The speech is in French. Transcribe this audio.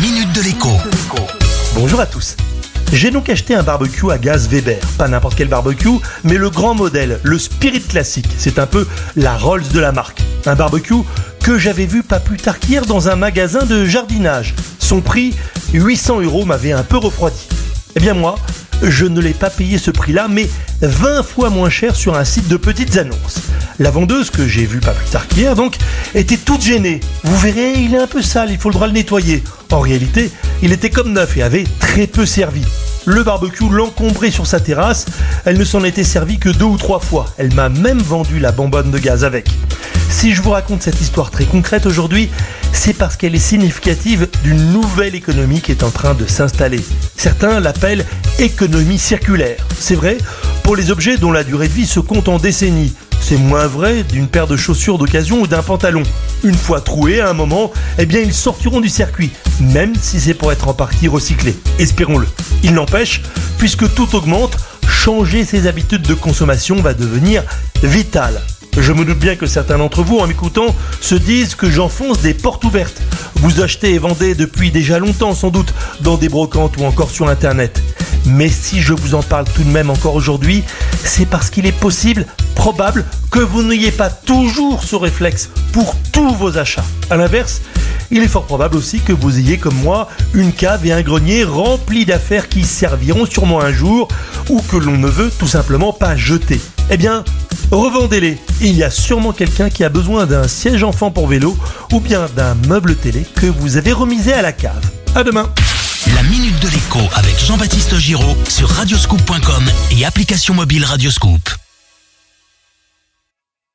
minute de l'écho. Bonjour à tous. J'ai donc acheté un barbecue à gaz Weber. Pas n'importe quel barbecue, mais le grand modèle, le Spirit Classique. C'est un peu la Rolls de la marque. Un barbecue que j'avais vu pas plus tard qu'hier dans un magasin de jardinage. Son prix, 800 euros, m'avait un peu refroidi. Eh bien moi, je ne l'ai pas payé ce prix-là, mais 20 fois moins cher sur un site de petites annonces. La vendeuse, que j'ai vue pas plus tard qu'hier, donc, était toute gênée. Vous verrez, il est un peu sale, il droit le nettoyer. En réalité, il était comme neuf et avait très peu servi. Le barbecue l'encombrait sur sa terrasse, elle ne s'en était servie que deux ou trois fois. Elle m'a même vendu la bonbonne de gaz avec. Si je vous raconte cette histoire très concrète aujourd'hui, c'est parce qu'elle est significative d'une nouvelle économie qui est en train de s'installer. Certains l'appellent économie circulaire. C'est vrai pour les objets dont la durée de vie se compte en décennies. C'est moins vrai d'une paire de chaussures d'occasion ou d'un pantalon. Une fois troués à un moment, eh bien ils sortiront du circuit, même si c'est pour être en partie recyclé. Espérons-le. Il n'empêche, puisque tout augmente, changer ses habitudes de consommation va devenir vital. Je me doute bien que certains d'entre vous, en m'écoutant, se disent que j'enfonce des portes ouvertes. Vous achetez et vendez depuis déjà longtemps, sans doute, dans des brocantes ou encore sur Internet. Mais si je vous en parle tout de même encore aujourd'hui, c'est parce qu'il est possible, probable, que vous n'ayez pas toujours ce réflexe pour tous vos achats. A l'inverse, il est fort probable aussi que vous ayez comme moi une cave et un grenier remplis d'affaires qui serviront sûrement un jour ou que l'on ne veut tout simplement pas jeter. Eh bien, revendez-les. Il y a sûrement quelqu'un qui a besoin d'un siège enfant pour vélo ou bien d'un meuble télé que vous avez remisé à la cave. À demain. La minute de l'écho avec Jean-Baptiste Giraud sur radioscoop.com et application mobile Radioscoop.